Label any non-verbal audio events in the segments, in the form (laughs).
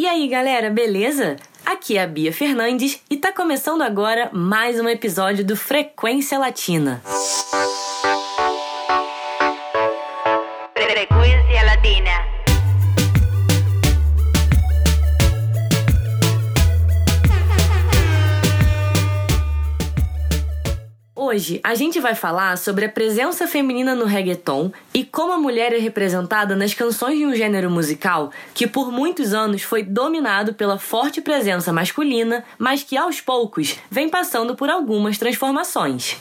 E aí, galera, beleza? Aqui é a Bia Fernandes e tá começando agora mais um episódio do Frequência Latina. Frecuencia Hoje a gente vai falar sobre a presença feminina no reggaeton e como a mulher é representada nas canções de um gênero musical que por muitos anos foi dominado pela forte presença masculina, mas que aos poucos vem passando por algumas transformações.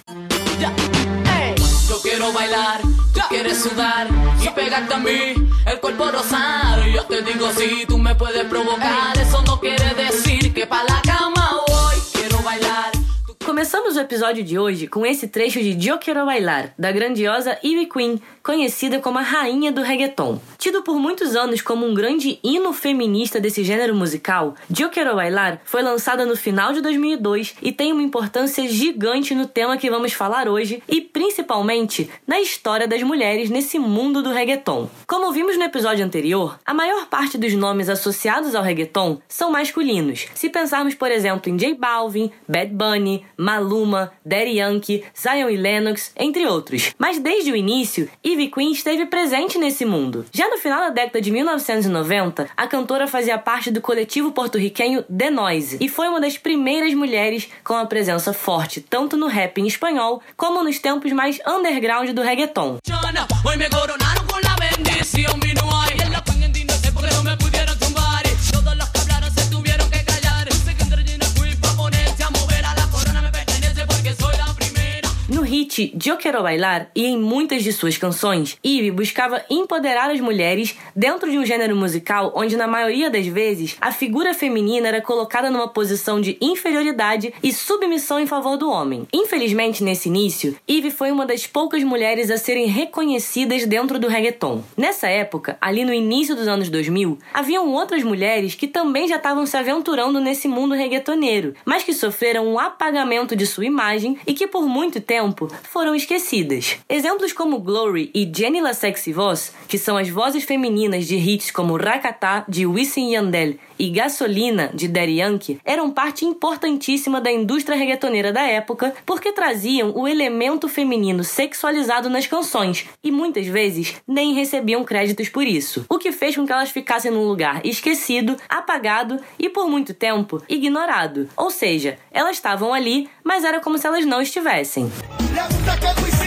Yo quiero bailar, tú quieres sudar y pegarte a mí, el cuerpo rosar. Yo te digo si tú me puedes provocar, eso no quiere decir que pa Começamos o episódio de hoje com esse trecho de Yo Quero Bailar, da grandiosa Ivy Queen, conhecida como a rainha do reggaeton. Tido por muitos anos como um grande hino feminista desse gênero musical, Yo Quero Bailar foi lançada no final de 2002 e tem uma importância gigante no tema que vamos falar hoje e principalmente na história das mulheres nesse mundo do reggaeton. Como vimos no episódio anterior, a maior parte dos nomes associados ao reggaeton são masculinos. Se pensarmos, por exemplo, em J Balvin, Bad Bunny, Maluma, Daddy Yankee, Zion e Lennox, entre outros. Mas desde o início, Ivy Queen esteve presente nesse mundo. Já no final da década de 1990, a cantora fazia parte do coletivo porto-riquenho The Noise e foi uma das primeiras mulheres com a presença forte tanto no rap em espanhol como nos tempos mais underground do reggaeton. Chana, Hit Yo Quero Bailar e em muitas de suas canções, Ivy buscava empoderar as mulheres dentro de um gênero musical onde, na maioria das vezes, a figura feminina era colocada numa posição de inferioridade e submissão em favor do homem. Infelizmente, nesse início, Ivy foi uma das poucas mulheres a serem reconhecidas dentro do reggaeton. Nessa época, ali no início dos anos 2000, haviam outras mulheres que também já estavam se aventurando nesse mundo reggaetoneiro, mas que sofreram um apagamento de sua imagem e que por muito tempo foram esquecidas. Exemplos como Glory e Jenny La Sexy Voz, que são as vozes femininas de hits como Rakata de Wisin Yandel e Gasolina de Daddy Yankee, eram parte importantíssima da indústria reggaetoneira da época porque traziam o elemento feminino sexualizado nas canções e muitas vezes nem recebiam créditos por isso, o que fez com que elas ficassem num lugar esquecido, apagado e por muito tempo ignorado. Ou seja, elas estavam ali, mas era como se elas não estivessem. hasta que Luis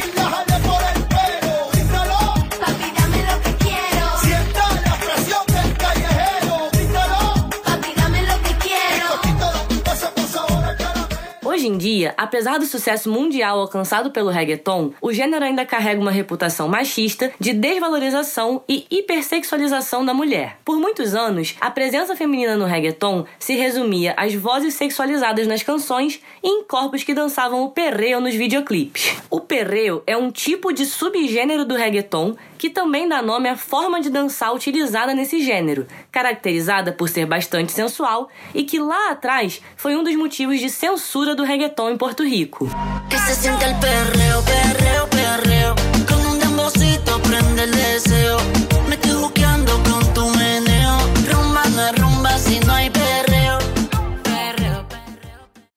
Hoje em dia, apesar do sucesso mundial alcançado pelo reggaeton, o gênero ainda carrega uma reputação machista de desvalorização e hipersexualização da mulher. Por muitos anos, a presença feminina no reggaeton se resumia às vozes sexualizadas nas canções e em corpos que dançavam o perreo nos videoclipes. O perreo é um tipo de subgênero do reggaeton que também dá nome à forma de dançar utilizada nesse gênero, caracterizada por ser bastante sensual e que lá atrás foi um dos motivos de censura do reggaeton em Porto Rico. Que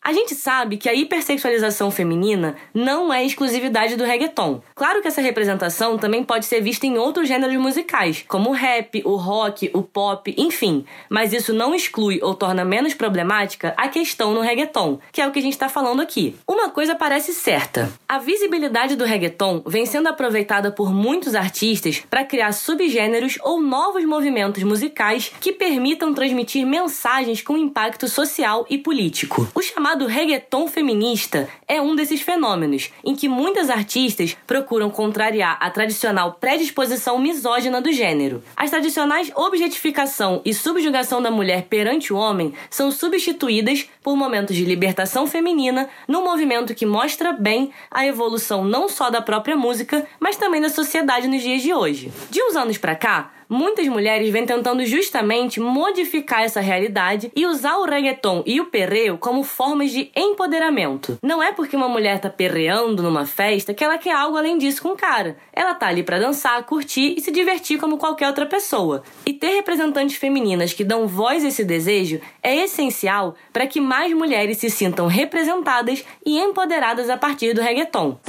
A gente sabe que a hipersexualização feminina não é exclusividade do reggaeton. Claro que essa representação também pode ser vista em outros gêneros musicais, como o rap, o rock, o pop, enfim. Mas isso não exclui ou torna menos problemática a questão no reggaeton, que é o que a gente está falando aqui. Uma coisa parece certa: a visibilidade do reggaeton vem sendo aproveitada por muitos artistas para criar subgêneros ou novos movimentos musicais que permitam transmitir mensagens com impacto social e político. O chamado reggaeton feminista é um desses fenômenos, em que muitas artistas procuram contrariar a tradicional predisposição misógina do gênero. As tradicionais objetificação e subjugação da mulher perante o homem são substituídas por momentos de libertação feminina num movimento que mostra bem a evolução não só da própria música, mas também da sociedade nos dias de hoje. De uns anos pra cá, muitas mulheres vêm tentando justamente modificar essa realidade e usar o reggaeton e o perreo como formas de empoderamento. Não é porque uma mulher tá perreando numa festa que ela quer algo além disso com o cara. Ela tá ali pra dançar, curtir e se divertir como qualquer outra pessoa. E ter representantes femininas que dão voz a esse desejo é essencial para que mais mulheres se sintam representadas e empoderadas a partir do reggaeton.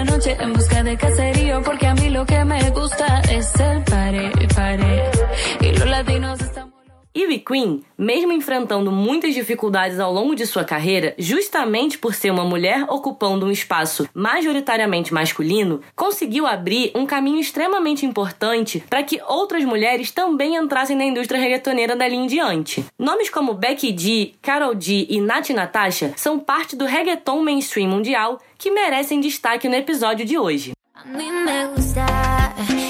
La noche en busca de caserío porque a mí lo que me gusta es pare, pare. Y los latinos estamos... Ivy Queen, mesmo enfrentando muitas dificuldades ao longo de sua carreira, justamente por ser uma mulher ocupando um espaço majoritariamente masculino, conseguiu abrir um caminho extremamente importante para que outras mulheres também entrassem na indústria reggaetoneira dali em diante. Nomes como Becky G, Carol G e Nati Natasha são parte do reggaeton mainstream mundial que merecem destaque no episódio de hoje.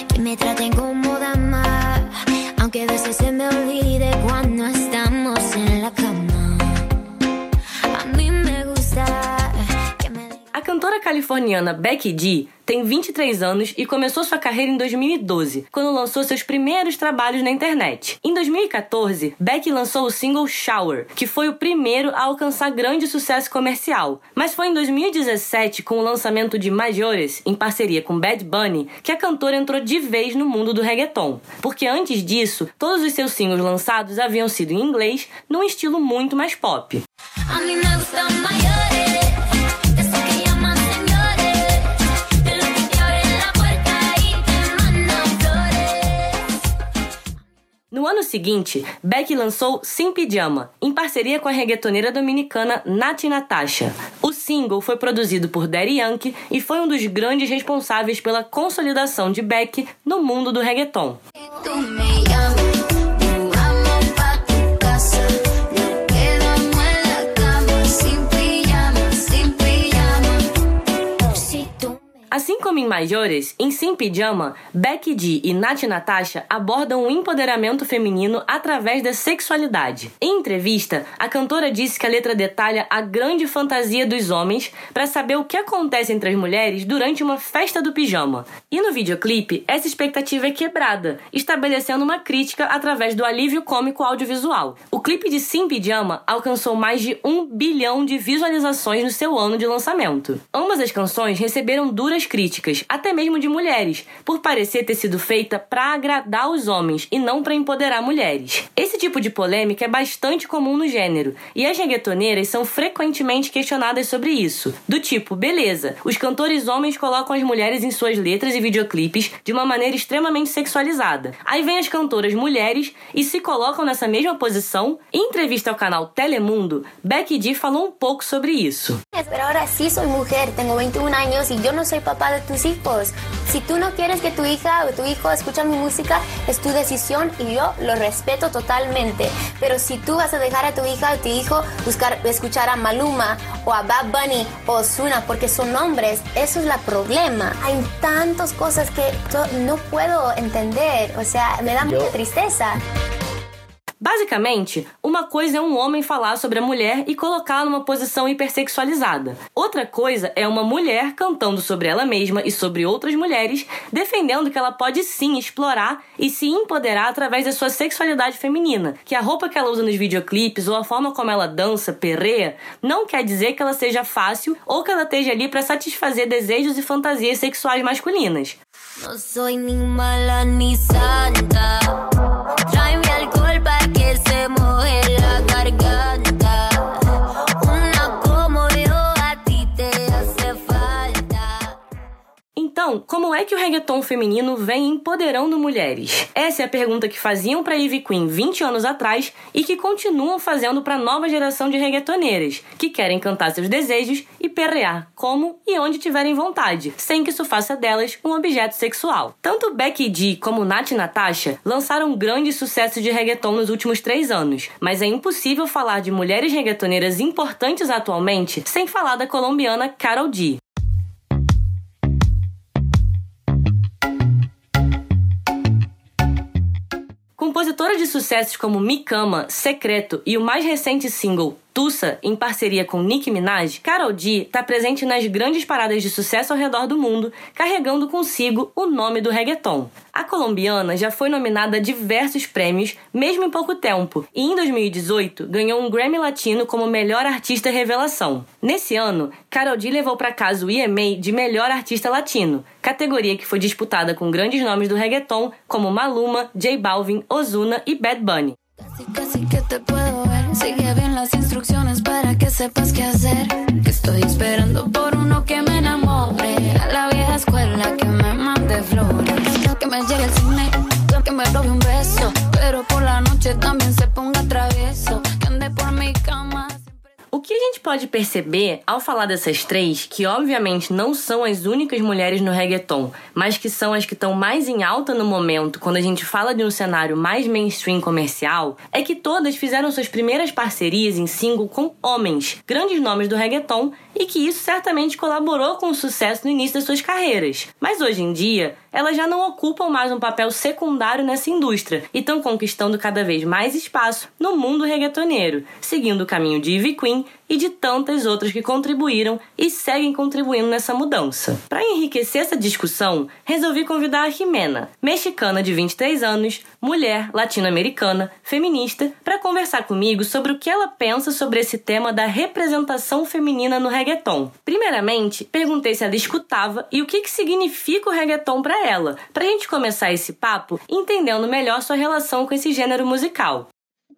Que me traten como dama, aunque a veces se me olvide cuando estamos en la cama. Cantora californiana Becky G tem 23 anos e começou sua carreira em 2012, quando lançou seus primeiros trabalhos na internet. Em 2014, Becky lançou o single Shower, que foi o primeiro a alcançar grande sucesso comercial. Mas foi em 2017, com o lançamento de Majores, em parceria com Bad Bunny, que a cantora entrou de vez no mundo do reggaeton. Porque antes disso, todos os seus singles lançados haviam sido em inglês, num estilo muito mais pop. No ano seguinte, Beck lançou Sim Pijama, em parceria com a reggaetoneira dominicana Nati Natasha. O single foi produzido por Daddy Yankee e foi um dos grandes responsáveis pela consolidação de Beck no mundo do reggaeton. Assim como em Majores, em Sim Pijama, Becky G e Nati Natasha abordam o empoderamento feminino através da sexualidade. Em entrevista, a cantora disse que a letra detalha a grande fantasia dos homens para saber o que acontece entre as mulheres durante uma festa do pijama. E no videoclipe, essa expectativa é quebrada, estabelecendo uma crítica através do alívio cômico audiovisual. O clipe de Sim Pijama alcançou mais de um bilhão de visualizações no seu ano de lançamento. Ambas as canções receberam duras críticas, até mesmo de mulheres, por parecer ter sido feita para agradar os homens e não para empoderar mulheres. Esse tipo de polêmica é bastante comum no gênero, e as reggaetoneiras são frequentemente questionadas sobre isso. Do tipo, beleza, os cantores homens colocam as mulheres em suas letras e videoclipes de uma maneira extremamente sexualizada. Aí vem as cantoras mulheres e se colocam nessa mesma posição. Em entrevista ao canal Telemundo, Becky G falou um pouco sobre isso. Pero ahora sí soy mujer, tengo 21 años y yo no soy papá de tus hijos. Si tú no quieres que tu hija o tu hijo escuche mi música, es tu decisión y yo lo respeto totalmente. Pero si tú vas a dejar a tu hija o tu hijo buscar, escuchar a Maluma o a Bad Bunny o Ozuna porque son hombres, eso es el problema. Hay tantas cosas que yo no puedo entender, o sea, me da mucha tristeza. Basicamente, uma coisa é um homem falar sobre a mulher e colocá-la numa posição hipersexualizada. Outra coisa é uma mulher cantando sobre ela mesma e sobre outras mulheres, defendendo que ela pode sim explorar e se empoderar através da sua sexualidade feminina, que a roupa que ela usa nos videoclipes ou a forma como ela dança, perreia, não quer dizer que ela seja fácil ou que ela esteja ali para satisfazer desejos e fantasias sexuais masculinas. Ni mala ni santa. Então, como é que o reggaeton feminino vem empoderando mulheres? Essa é a pergunta que faziam para Ivy Queen 20 anos atrás e que continuam fazendo para a nova geração de reggaetoneiras, que querem cantar seus desejos e perrear como e onde tiverem vontade, sem que isso faça delas um objeto sexual. Tanto Becky G como Nat Natasha lançaram grandes sucessos de reggaeton nos últimos três anos, mas é impossível falar de mulheres reggaetoneiras importantes atualmente sem falar da colombiana Karol G. Compositora de sucessos como Mi Cama, Secreto e o mais recente single Tussa, em parceria com Nicki Minaj, Karol G está presente nas grandes paradas de sucesso ao redor do mundo, carregando consigo o nome do reggaeton. A colombiana já foi nominada a diversos prêmios, mesmo em pouco tempo, e em 2018 ganhou um Grammy Latino como melhor artista revelação. Nesse ano, Karol G levou para casa o EMA de melhor artista latino, categoria que foi disputada com grandes nomes do reggaeton como Maluma, J Balvin, Ozuna e Bad Bunny. Casi, casi Sigue bien las instrucciones para que sepas qué hacer. Que estoy esperando por uno que me enamore. A la vieja escuela que me mande flores. Que me llegue el cine, que me robe un beso. Pero por la noche también pode perceber ao falar dessas três, que obviamente não são as únicas mulheres no reggaeton, mas que são as que estão mais em alta no momento quando a gente fala de um cenário mais mainstream comercial, é que todas fizeram suas primeiras parcerias em single com homens, grandes nomes do reggaeton, e que isso certamente colaborou com o sucesso no início das suas carreiras. Mas hoje em dia, elas já não ocupam mais um papel secundário nessa indústria e estão conquistando cada vez mais espaço no mundo reggaetoneiro, seguindo o caminho de Ivy Queen e de tantas outras que contribuíram e seguem contribuindo nessa mudança. Para enriquecer essa discussão, resolvi convidar a Jimena, mexicana de 23 anos, mulher latino-americana, feminista, para conversar comigo sobre o que ela pensa sobre esse tema da representação feminina no reggaeton. Primeiramente, perguntei se ela escutava e o que, que significa o reggaeton para ela, para a gente começar esse papo entendendo melhor sua relação com esse gênero musical.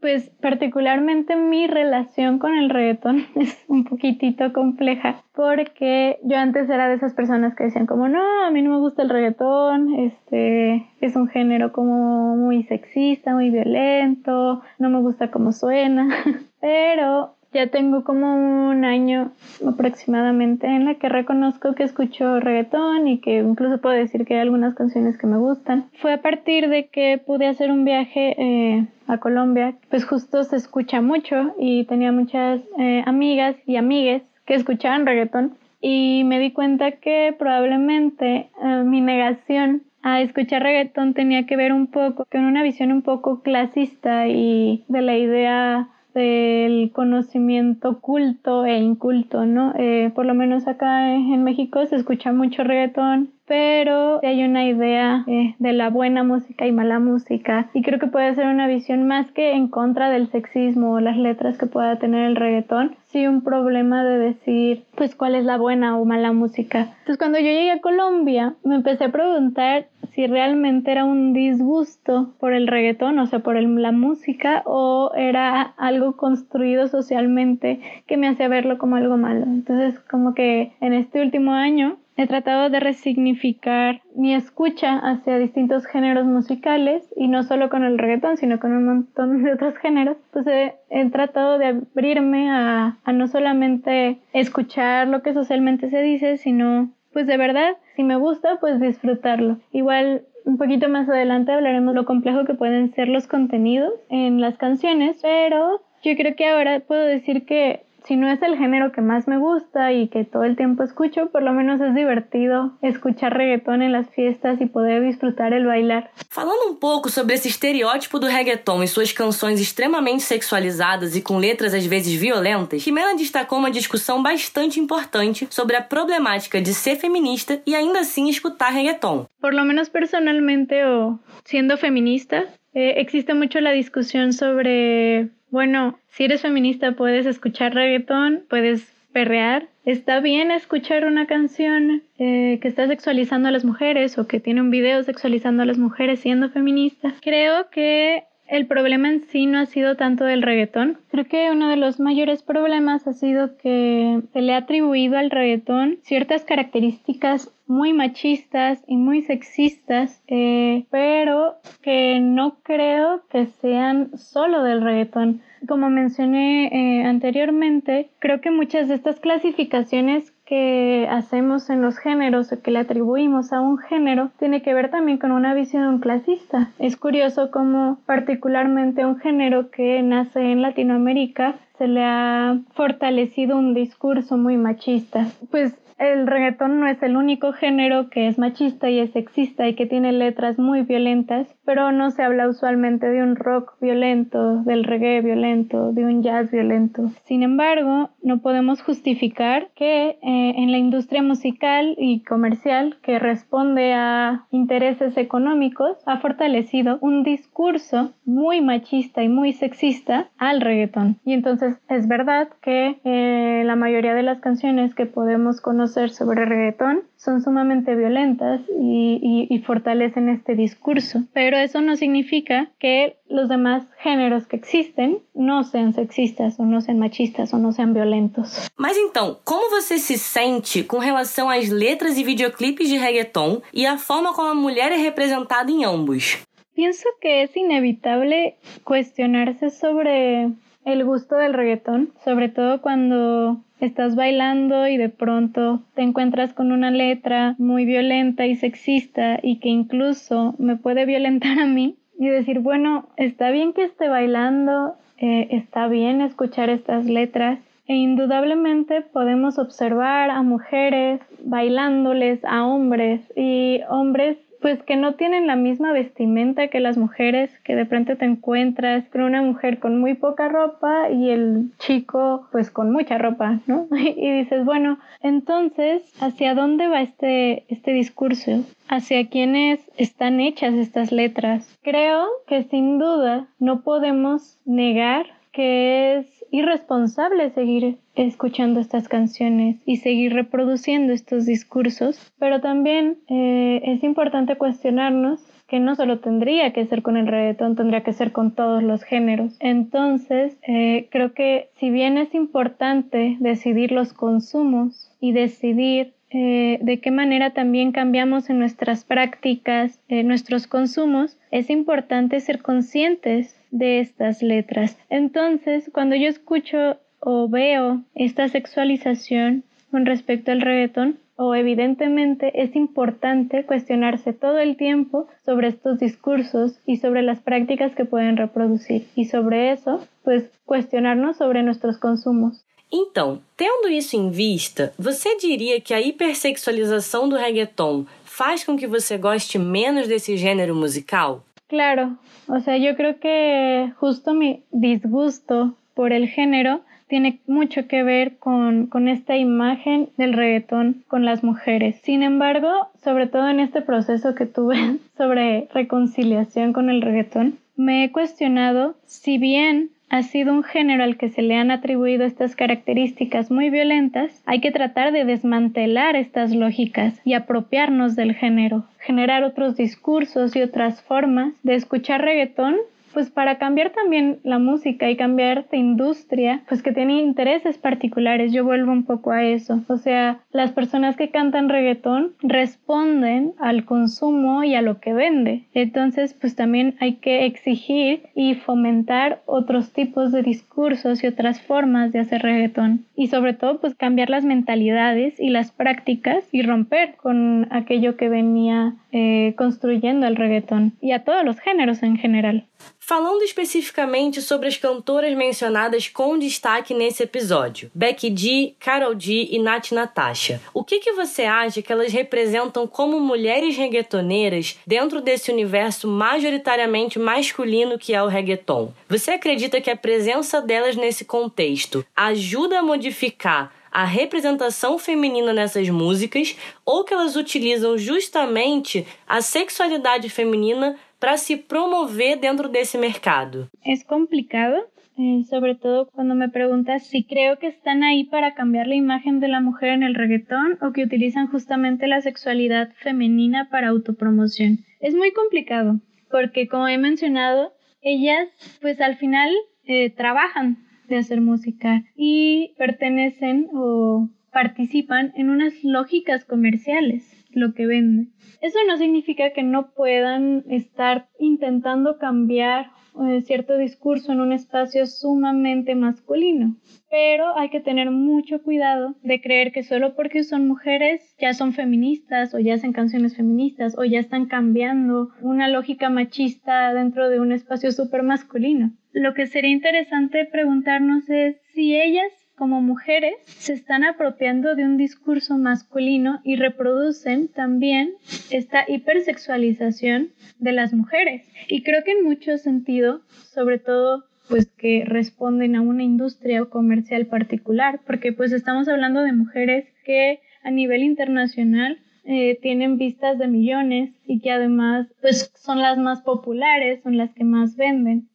Pues particularmente mi relación con el reggaetón (laughs) es un poquitito compleja porque yo antes era de esas personas que decían como no, a mí no me gusta el reggaetón, este es un género como muy sexista, muy violento, no me gusta cómo suena, (laughs) pero ya tengo como un año aproximadamente en la que reconozco que escucho reggaetón y que incluso puedo decir que hay algunas canciones que me gustan. Fue a partir de que pude hacer un viaje eh, a Colombia, pues justo se escucha mucho y tenía muchas eh, amigas y amigues que escuchaban reggaetón y me di cuenta que probablemente eh, mi negación a escuchar reggaetón tenía que ver un poco con una visión un poco clasista y de la idea del conocimiento culto e inculto, ¿no? Eh, por lo menos acá en México se escucha mucho reggaetón, pero hay una idea eh, de la buena música y mala música y creo que puede ser una visión más que en contra del sexismo o las letras que pueda tener el reggaetón, sí un problema de decir pues cuál es la buena o mala música. Entonces cuando yo llegué a Colombia me empecé a preguntar si realmente era un disgusto por el reggaetón, o sea, por la música, o era algo construido socialmente que me hacía verlo como algo malo. Entonces, como que en este último año he tratado de resignificar mi escucha hacia distintos géneros musicales y no solo con el reggaetón, sino con un montón de otros géneros. Pues he, he tratado de abrirme a, a no solamente escuchar lo que socialmente se dice, sino pues de verdad, si me gusta, pues disfrutarlo. Igual un poquito más adelante hablaremos lo complejo que pueden ser los contenidos en las canciones, pero yo creo que ahora puedo decir que si no es el género que más me gusta y que todo el tiempo escucho, por lo menos es divertido escuchar reggaetón en las fiestas y poder disfrutar el bailar. Falando um pouco sobre esse estereótipo do reggaeton e suas canções extremamente sexualizadas e com letras às vezes violentas, Jimena destacou uma discussão bastante importante sobre a problemática de ser feminista e ainda assim escutar reggaeton. Por lo menos personalmente o siendo feminista, eh, existe mucho la discusión sobre, bueno, si eres feminista puedes escuchar reggaetón, puedes perrear. Está bien escuchar una canción eh, que está sexualizando a las mujeres o que tiene un video sexualizando a las mujeres siendo feminista. Creo que el problema en sí no ha sido tanto del reggaetón. Creo que uno de los mayores problemas ha sido que se le ha atribuido al reggaetón ciertas características muy machistas y muy sexistas, eh, pero que no creo que sean solo del reggaetón. Como mencioné eh, anteriormente, creo que muchas de estas clasificaciones que hacemos en los géneros o que le atribuimos a un género tiene que ver también con una visión clasista. Es curioso cómo particularmente un género que nace en Latinoamérica se le ha fortalecido un discurso muy machista. Pues el reggaetón no es el único género que es machista y es sexista y que tiene letras muy violentas, pero no se habla usualmente de un rock violento, del reggae violento, de un jazz violento. Sin embargo, no podemos justificar que eh, en la industria musical y comercial que responde a intereses económicos ha fortalecido un discurso muy machista y muy sexista al reggaetón. Y entonces es verdad que eh, la mayoría de las canciones que podemos conocer sobre reggaetón son sumamente violentas y, y, y, fortalecen este discurso. Pero eso no significa que los demás géneros que existen não sejam sexistas ou não sejam machistas ou não sejam violentos. Mas então, como você se sente com relação às letras e videoclipes de reggaeton e a forma como a mulher é representada em ambos? Pienso que es inevitable cuestionarse sobre el gusto del reggaetón, sobre todo cuando estás bailando y de pronto te encuentras con una letra muy violenta y sexista y que incluso me puede violentar a mí y decir, bueno, está bien que esté bailando, eh, está bien escuchar estas letras e indudablemente podemos observar a mujeres bailándoles a hombres y hombres pues que no tienen la misma vestimenta que las mujeres, que de pronto te encuentras con una mujer con muy poca ropa y el chico pues con mucha ropa, ¿no? (laughs) Y dices, bueno, entonces, ¿hacia dónde va este, este discurso? ¿Hacia quiénes están hechas estas letras? Creo que sin duda no podemos negar que es irresponsable seguir escuchando estas canciones y seguir reproduciendo estos discursos, pero también eh, es importante cuestionarnos que no solo tendría que ser con el reggaetón, tendría que ser con todos los géneros. Entonces, eh, creo que si bien es importante decidir los consumos y decidir eh, de qué manera también cambiamos en nuestras prácticas, eh, nuestros consumos, es importante ser conscientes de estas letras. Entonces, cuando yo escucho o veo esta sexualización con respecto al reggaetón, o evidentemente es importante cuestionarse todo el tiempo sobre estos discursos y sobre las prácticas que pueden reproducir. Y sobre eso, pues cuestionarnos sobre nuestros consumos. Então, tendo isso em vista, você diria que a hipersexualização do reggaeton faz com que você goste menos desse gênero musical? Claro, o sea, yo creo que justo mi disgusto por el género tiene mucho que ver con, con, esta imagen del reggaetón con las mujeres. Sin embargo, sobre todo en este proceso que tuve (laughs) sobre reconciliación con el reggaetón, me he cuestionado si bien ha sido un género al que se le han atribuido estas características muy violentas, hay que tratar de desmantelar estas lógicas y apropiarnos del género, generar otros discursos y otras formas de escuchar reggaetón pues para cambiar también la música y cambiar esta industria, pues que tiene intereses particulares, yo vuelvo un poco a eso. O sea, las personas que cantan reggaetón responden al consumo y a lo que vende. Entonces, pues también hay que exigir y fomentar otros tipos de discursos y otras formas de hacer reggaetón. Y sobre todo, pues cambiar las mentalidades y las prácticas y romper con aquello que venía eh, construyendo el reggaetón y a todos los géneros en general. Falando especificamente sobre as cantoras mencionadas com destaque nesse episódio, Becky G, Carol G e Nath Natasha, o que, que você acha que elas representam como mulheres reggaetoneiras dentro desse universo majoritariamente masculino que é o reggaeton? Você acredita que a presença delas nesse contexto ajuda a modificar a representação feminina nessas músicas ou que elas utilizam justamente a sexualidade feminina para se promover dentro desse mercado? É complicado, eh, sobre todo cuando me preguntas si creo que están ahí para cambiar la imagen de la mujer en el reggaetón o que utilizan justamente la sexualidad femenina para autopromoción. Es muy complicado porque como he mencionado, ellas pues al final eh, trabajan de hacer música y pertenecen o participan en unas lógicas comerciales, lo que venden. Eso no significa que no puedan estar intentando cambiar eh, cierto discurso en un espacio sumamente masculino, pero hay que tener mucho cuidado de creer que solo porque son mujeres ya son feministas o ya hacen canciones feministas o ya están cambiando una lógica machista dentro de un espacio súper masculino. lo que sería interesante preguntarnos es si ellas como mujeres se están apropiando de un discurso masculino y reproducen también esta hipersexualización de las mujeres. Y creo que en mucho sentido, sobre todo pues que responden a una industria comercial particular, porque pues estamos hablando de mujeres que a nivel internacional eh, tienen vistas de millones y que además pues son las más populares, son las que más venden.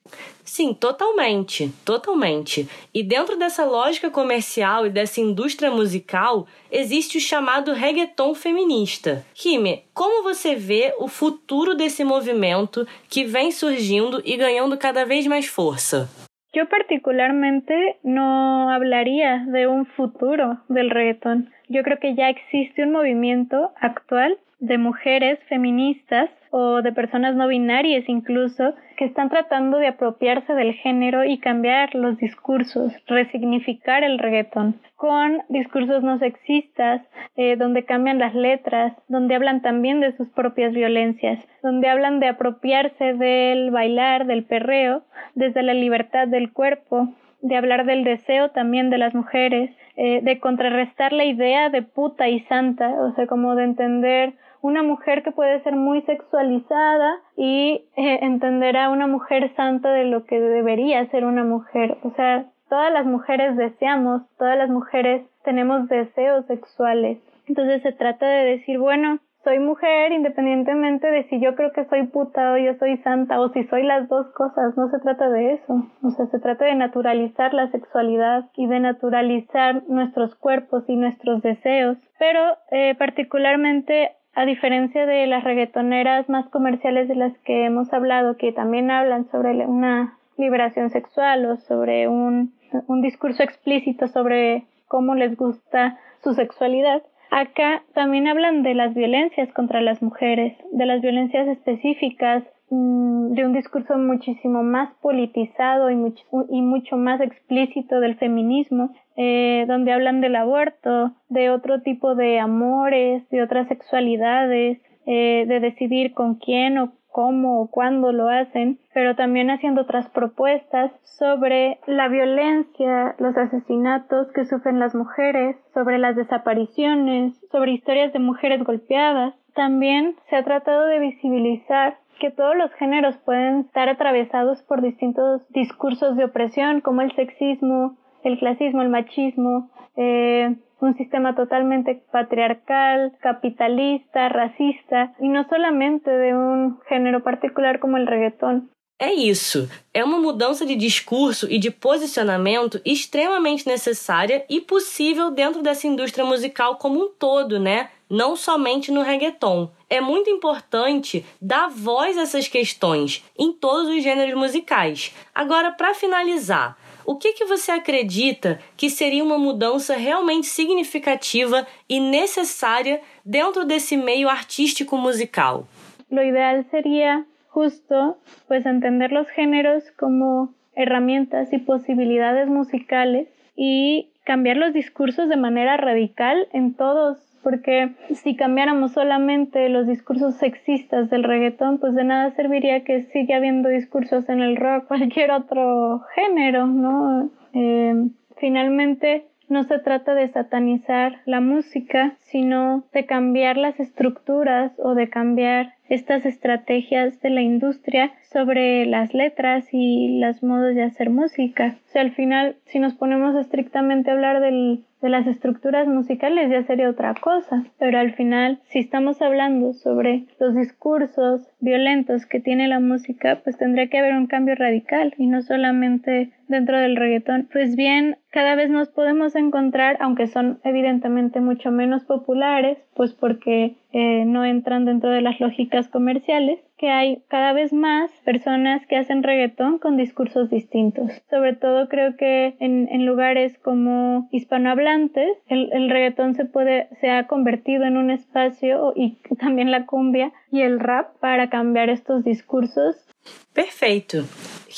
Sim, totalmente, totalmente. E dentro dessa lógica comercial e dessa indústria musical, existe o chamado reggaeton feminista. Rime, como você vê o futuro desse movimento que vem surgindo e ganhando cada vez mais força? Yo particularmente no hablaría de un futuro del reggaetón. Yo creo que ya existe un movimiento actual de mujeres feministas o de personas no binarias incluso que están tratando de apropiarse del género y cambiar los discursos, resignificar el reggaetón con discursos no sexistas, eh, donde cambian las letras, donde hablan también de sus propias violencias, donde hablan de apropiarse del bailar, del perreo, desde la libertad del cuerpo, de hablar del deseo también de las mujeres, eh, de contrarrestar la idea de puta y santa, o sea, como de entender una mujer que puede ser muy sexualizada y eh, entender a una mujer santa de lo que debería ser una mujer. O sea, todas las mujeres deseamos, todas las mujeres tenemos deseos sexuales. Entonces se trata de decir, bueno, soy mujer independientemente de si yo creo que soy puta o yo soy santa o si soy las dos cosas, no se trata de eso, o sea, se trata de naturalizar la sexualidad y de naturalizar nuestros cuerpos y nuestros deseos, pero eh, particularmente a diferencia de las reggaetoneras más comerciales de las que hemos hablado, que también hablan sobre una liberación sexual o sobre un, un discurso explícito sobre cómo les gusta su sexualidad, Acá también hablan de las violencias contra las mujeres, de las violencias específicas, mm, de un discurso muchísimo más politizado y mucho, más explícito del feminismo, eh, donde hablan del aborto, de otro tipo de amores, de otras sexualidades, eh, de decidir con quién o cómo o cuándo lo hacen, pero también haciendo otras propuestas sobre la violencia, los asesinatos que sufren las mujeres, sobre las desapariciones, sobre historias de mujeres golpeadas. También se ha tratado de visibilizar que todos los géneros pueden estar atravesados por distintos discursos de opresión como el sexismo, el clasismo, el machismo, eh, un sistema totalmente patriarcal, capitalista, racista, e não solamente de um gênero particular como o reggaeton. É isso. É uma mudança de discurso e de posicionamento extremamente necessária e possível dentro dessa indústria musical como um todo, né? Não somente no reggaeton. É muito importante dar voz a essas questões em todos os gêneros musicais. Agora, para finalizar, o que, que você acredita que seria uma mudança realmente significativa e necessária dentro desse meio artístico musical? Lo ideal sería justo pues entender los géneros como herramientas y posibilidades musicales y cambiar los discursos de manera radical en todos porque si cambiáramos solamente los discursos sexistas del reggaetón, pues de nada serviría que siga habiendo discursos en el rock, (laughs) cualquier otro género, ¿no? Eh, finalmente, no se trata de satanizar la música, sino de cambiar las estructuras o de cambiar estas estrategias de la industria sobre las letras y los modos de hacer música. O sea, al final, si nos ponemos estrictamente a hablar del, de las estructuras musicales, ya sería otra cosa. Pero al final, si estamos hablando sobre los discursos violentos que tiene la música, pues tendría que haber un cambio radical y no solamente dentro del reggaetón. Pues bien, cada vez nos podemos encontrar, aunque son evidentemente mucho menos populares, pues porque eh, no entran dentro de las lógicas comerciales, que hay cada vez más personas que hacen reggaetón con discursos distintos. Sobre todo creo que en, en lugares como hispanohablantes, el, el, reggaetón se puede, se ha convertido en un espacio y (laughs) también la cumbia y el rap para cambiar estos discursos. Perfeito.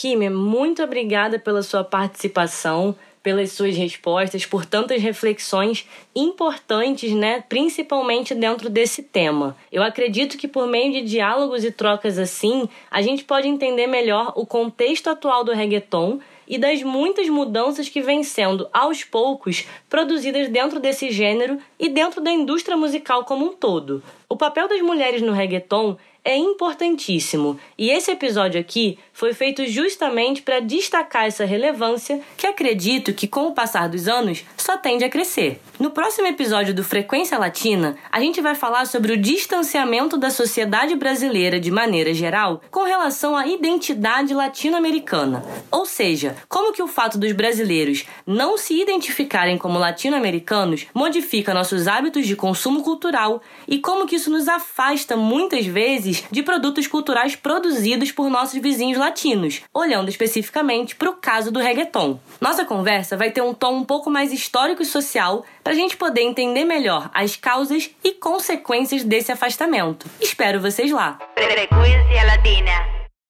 Rime, muito obrigada pela sua participação. Pelas suas respostas, por tantas reflexões importantes, né, principalmente dentro desse tema. Eu acredito que por meio de diálogos e trocas assim, a gente pode entender melhor o contexto atual do reggaeton e das muitas mudanças que vêm sendo, aos poucos, produzidas dentro desse gênero e dentro da indústria musical como um todo. O papel das mulheres no reggaeton é importantíssimo e esse episódio aqui foi feito justamente para destacar essa relevância que acredito que com o passar dos anos só tende a crescer. No próximo episódio do Frequência Latina, a gente vai falar sobre o distanciamento da sociedade brasileira de maneira geral com relação à identidade latino-americana. Ou seja, como que o fato dos brasileiros não se identificarem como latino-americanos modifica nossos hábitos de consumo cultural e como que isso nos afasta muitas vezes de produtos culturais produzidos por nossos vizinhos latinos, olhando especificamente para o caso do reggaeton. Nossa conversa vai ter um tom um pouco mais histórico e social para a gente poder entender melhor as causas e consequências desse afastamento. Espero vocês lá! Frecuencia Latina.